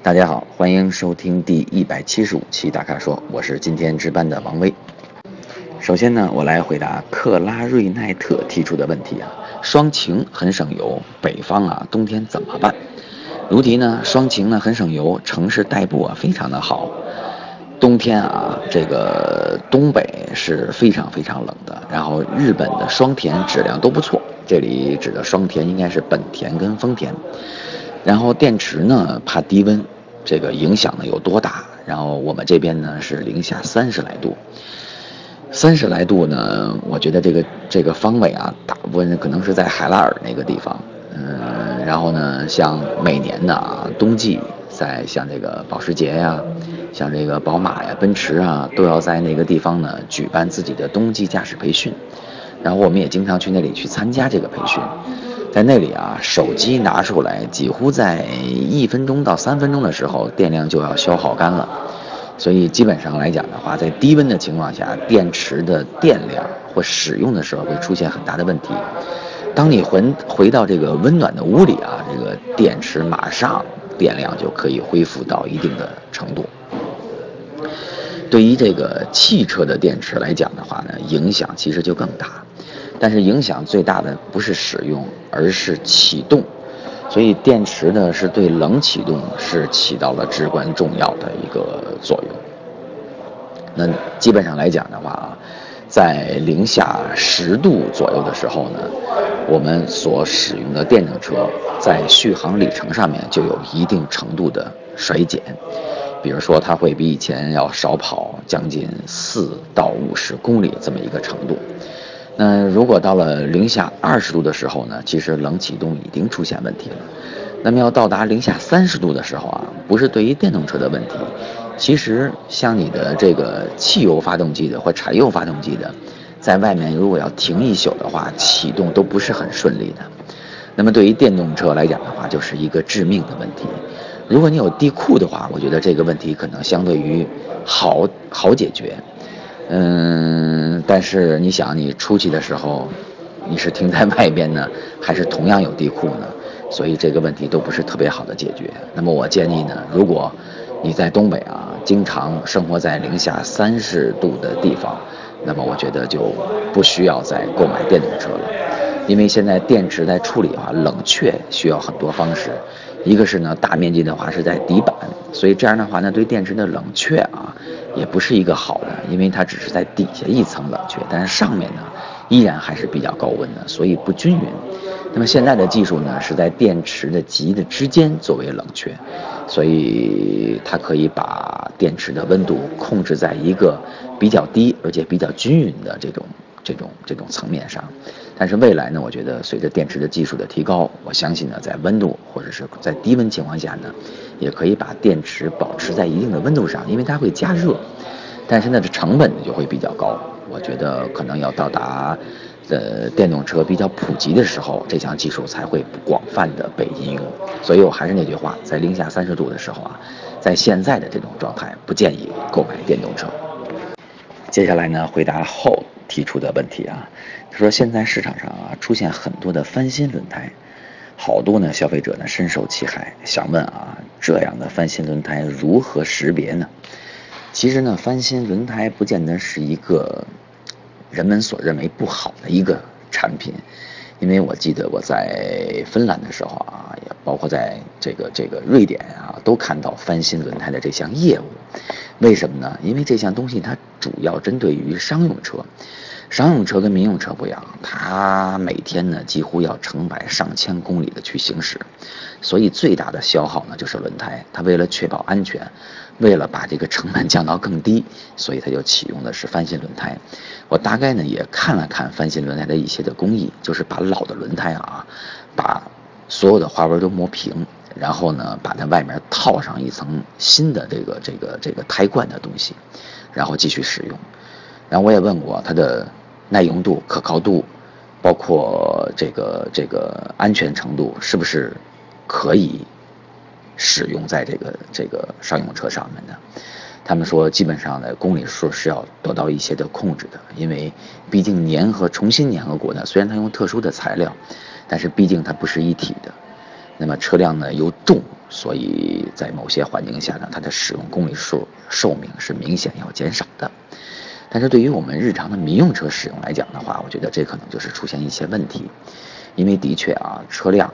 大家好，欢迎收听第一百七十五期大咖说，我是今天值班的王威。首先呢，我来回答克拉瑞奈特提出的问题啊，双擎很省油，北方啊冬天怎么办？如题呢，双擎呢很省油，城市代步啊非常的好。冬天啊，这个东北是非常非常冷的。然后日本的双田质量都不错，这里指的双田应该是本田跟丰田。然后电池呢怕低温，这个影响呢有多大？然后我们这边呢是零下三十来度，三十来度呢，我觉得这个这个方位啊，大部分可能是在海拉尔那个地方。嗯，然后呢，像每年的啊冬季，在像这个保时捷呀。像这个宝马呀、奔驰啊，都要在那个地方呢举办自己的冬季驾驶培训，然后我们也经常去那里去参加这个培训，在那里啊，手机拿出来，几乎在一分钟到三分钟的时候，电量就要消耗干了，所以基本上来讲的话，在低温的情况下，电池的电量或使用的时候会出现很大的问题。当你回回到这个温暖的屋里啊，这个电池马上电量就可以恢复到一定的程度。对于这个汽车的电池来讲的话呢，影响其实就更大。但是影响最大的不是使用，而是启动。所以电池呢，是对冷启动是起到了至关重要的一个作用。那基本上来讲的话啊，在零下十度左右的时候呢，我们所使用的电动车在续航里程上面就有一定程度的衰减。比如说，它会比以前要少跑将近四到五十公里这么一个程度。那如果到了零下二十度的时候呢，其实冷启动已经出现问题了。那么要到达零下三十度的时候啊，不是对于电动车的问题，其实像你的这个汽油发动机的或柴油发动机的，在外面如果要停一宿的话，启动都不是很顺利的。那么对于电动车来讲的话，就是一个致命的问题。如果你有地库的话，我觉得这个问题可能相对于好好解决，嗯，但是你想，你出去的时候，你是停在外边呢，还是同样有地库呢？所以这个问题都不是特别好的解决。那么我建议呢，如果你在东北啊，经常生活在零下三十度的地方，那么我觉得就不需要再购买电动车了，因为现在电池在处理的话，冷却需要很多方式。一个是呢，大面积的话是在底板，所以这样的话呢，对电池的冷却啊，也不是一个好的，因为它只是在底下一层冷却，但是上面呢，依然还是比较高温的，所以不均匀。那么现在的技术呢，是在电池的极的之间作为冷却，所以它可以把电池的温度控制在一个比较低而且比较均匀的这种。这种这种层面上，但是未来呢，我觉得随着电池的技术的提高，我相信呢，在温度或者是在低温情况下呢，也可以把电池保持在一定的温度上，因为它会加热，但是呢，这成本就会比较高。我觉得可能要到达，呃，电动车比较普及的时候，这项技术才会广泛的被应用。所以我还是那句话，在零下三十度的时候啊，在现在的这种状态，不建议购买电动车。接下来呢，回答后。提出的问题啊，他说现在市场上啊出现很多的翻新轮胎，好多呢消费者呢深受其害，想问啊这样的翻新轮胎如何识别呢？其实呢翻新轮胎不见得是一个人们所认为不好的一个产品，因为我记得我在芬兰的时候啊，也包括在这个这个瑞典啊，都看到翻新轮胎的这项业务。为什么呢？因为这项东西它主要针对于商用车，商用车跟民用车不一样，它每天呢几乎要成百上千公里的去行驶，所以最大的消耗呢就是轮胎。它为了确保安全，为了把这个成本降到更低，所以它就启用的是翻新轮胎。我大概呢也看了看翻新轮胎的一些的工艺，就是把老的轮胎啊，把所有的花纹都磨平。然后呢，把它外面套上一层新的这个这个这个胎冠的东西，然后继续使用。然后我也问过它的耐用度、可靠度，包括这个这个安全程度是不是可以使用在这个这个商用车上面的。他们说，基本上的公里数是要得到一些的控制的，因为毕竟粘合重新粘合过的，虽然它用特殊的材料，但是毕竟它不是一体的。那么车辆呢又重所以在某些环境下呢，它的使用公里数寿命是明显要减少的。但是对于我们日常的民用车使用来讲的话，我觉得这可能就是出现一些问题，因为的确啊，车辆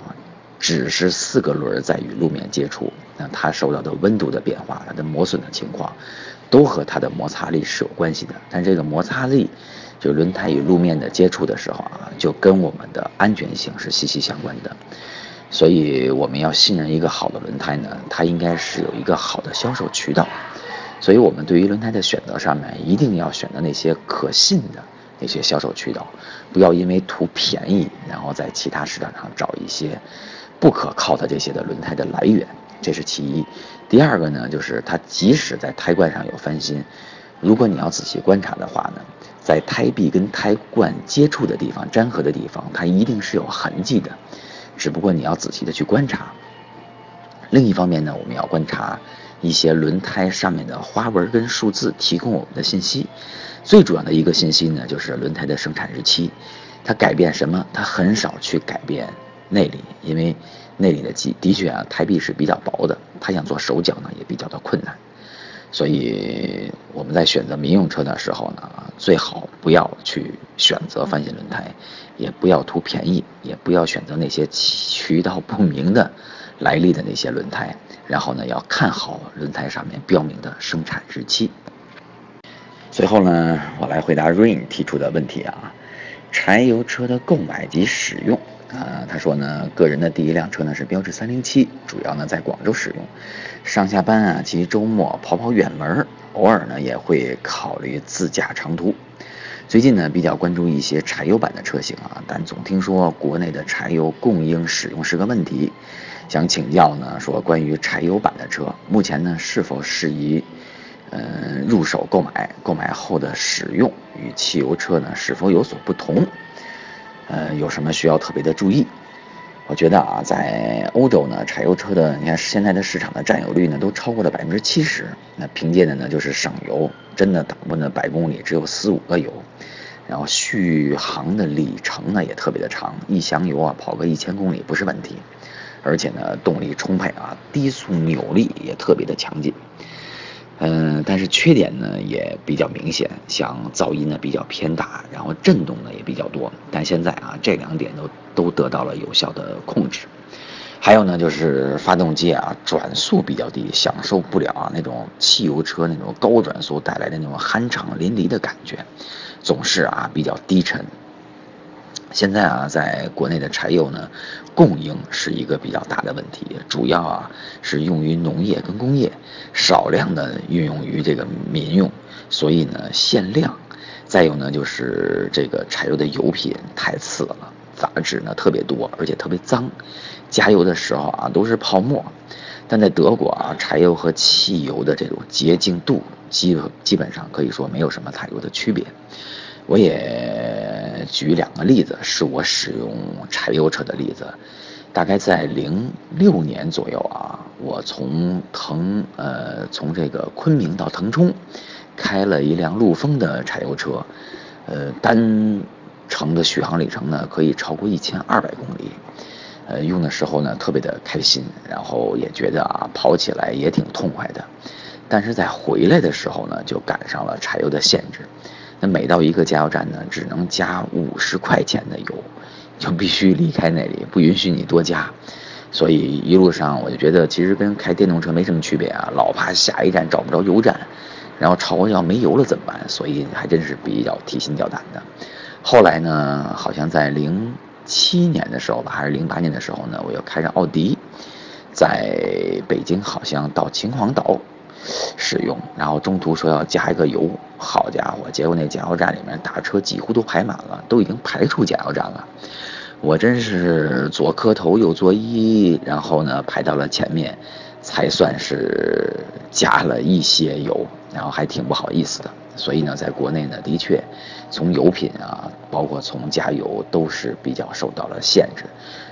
只是四个轮在与路面接触，那它受到的温度的变化，它的磨损的情况，都和它的摩擦力是有关系的。但这个摩擦力，就轮胎与路面的接触的时候啊，就跟我们的安全性是息息相关的。所以我们要信任一个好的轮胎呢，它应该是有一个好的销售渠道。所以，我们对于轮胎的选择上面，一定要选择那些可信的那些销售渠道，不要因为图便宜，然后在其他市场上找一些不可靠的这些的轮胎的来源，这是其一。第二个呢，就是它即使在胎冠上有翻新，如果你要仔细观察的话呢，在胎壁跟胎冠接触的地方、粘合的地方，它一定是有痕迹的，只不过你要仔细的去观察。另一方面呢，我们要观察。一些轮胎上面的花纹跟数字提供我们的信息，最主要的一个信息呢，就是轮胎的生产日期。它改变什么？它很少去改变内里，因为内里的机的确啊，胎壁是比较薄的，它想做手脚呢也比较的困难。所以我们在选择民用车的时候呢，最好不要去选择翻新轮胎，也不要图便宜，也不要选择那些渠道不明的。来历的那些轮胎，然后呢，要看好轮胎上面标明的生产日期。最后呢，我来回答 Rain 提出的问题啊，柴油车的购买及使用啊，他说呢，个人的第一辆车呢是标致三零七，主要呢在广州使用，上下班啊及周末跑跑远门，偶尔呢也会考虑自驾长途。最近呢比较关注一些柴油版的车型啊，但总听说国内的柴油供应使用是个问题。想请教呢，说关于柴油版的车，目前呢是否适宜，嗯，入手购买？购买后的使用与汽油车呢是否有所不同？呃，有什么需要特别的注意？我觉得啊，在欧洲呢，柴油车的，你看现在的市场的占有率呢都超过了百分之七十，那凭借的呢就是省油，真的打不呢百公里只有四五个油，然后续航的里程呢也特别的长，一箱油啊跑个一千公里不是问题。而且呢，动力充沛啊，低速扭力也特别的强劲。嗯，但是缺点呢也比较明显，像噪音呢比较偏大，然后震动呢也比较多。但现在啊，这两点都都得到了有效的控制。还有呢，就是发动机啊转速比较低，享受不了啊那种汽油车那种高转速带来的那种酣畅淋漓的感觉，总是啊比较低沉。现在啊，在国内的柴油呢，供应是一个比较大的问题，主要啊是用于农业跟工业，少量的运用于这个民用，所以呢限量。再有呢就是这个柴油的油品太次了，杂质呢特别多，而且特别脏，加油的时候啊都是泡沫。但在德国啊，柴油和汽油的这种洁净度基基本上可以说没有什么太多的区别。我也举两个例子，是我使用柴油车的例子。大概在零六年左右啊，我从腾呃从这个昆明到腾冲，开了一辆陆风的柴油车，呃单程的续航里程呢可以超过一千二百公里，呃用的时候呢特别的开心，然后也觉得啊跑起来也挺痛快的。但是在回来的时候呢，就赶上了柴油的限制。那每到一个加油站呢，只能加五十块钱的油，就必须离开那里，不允许你多加。所以一路上我就觉得，其实跟开电动车没什么区别啊，老怕下一站找不着油站，然后超要没油了怎么办？所以还真是比较提心吊胆的。后来呢，好像在零七年的时候吧，还是零八年的时候呢，我又开着奥迪，在北京好像到秦皇岛。使用，然后中途说要加一个油，好家伙，结果那加油站里面大车几乎都排满了，都已经排出加油站了。我真是左磕头右作揖，然后呢排到了前面，才算是加了一些油，然后还挺不好意思的。所以呢，在国内呢，的确从油品啊，包括从加油都是比较受到了限制。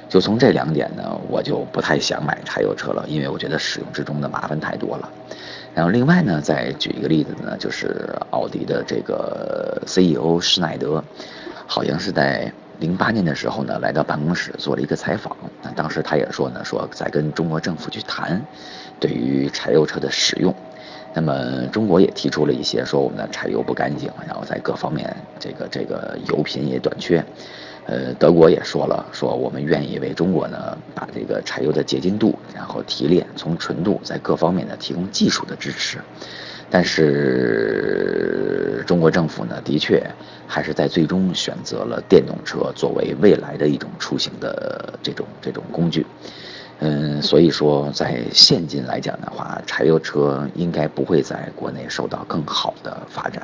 就从这两点呢，我就不太想买柴油车了，因为我觉得使用之中的麻烦太多了。然后另外呢，再举一个例子呢，就是奥迪的这个 CEO 施耐德，好像是在零八年的时候呢，来到办公室做了一个采访。那当时他也说呢，说在跟中国政府去谈，对于柴油车的使用。那么中国也提出了一些，说我们的柴油不干净，然后在各方面这个这个油品也短缺。呃，德国也说了，说我们愿意为中国呢把这个柴油的洁净度，然后提炼，从纯度在各方面呢提供技术的支持。但是中国政府呢，的确还是在最终选择了电动车作为未来的一种出行的这种这种工具。嗯，所以说在现今来讲的话，柴油车应该不会在国内受到更好的发展，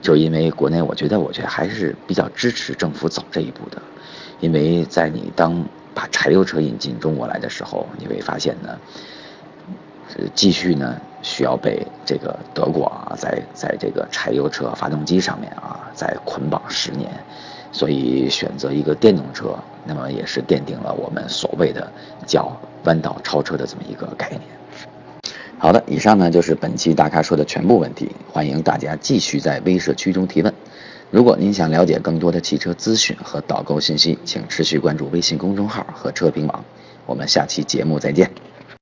就因为国内我觉得，我觉得还是比较支持政府走这一步的，因为在你当把柴油车引进中国来的时候，你会发现呢。继续呢，需要被这个德国啊，在在这个柴油车发动机上面啊，再捆绑十年，所以选择一个电动车，那么也是奠定了我们所谓的叫弯道超车的这么一个概念。好的，以上呢就是本期大咖说的全部问题，欢迎大家继续在微社区中提问。如果您想了解更多的汽车资讯和导购信息，请持续关注微信公众号和车评网。我们下期节目再见。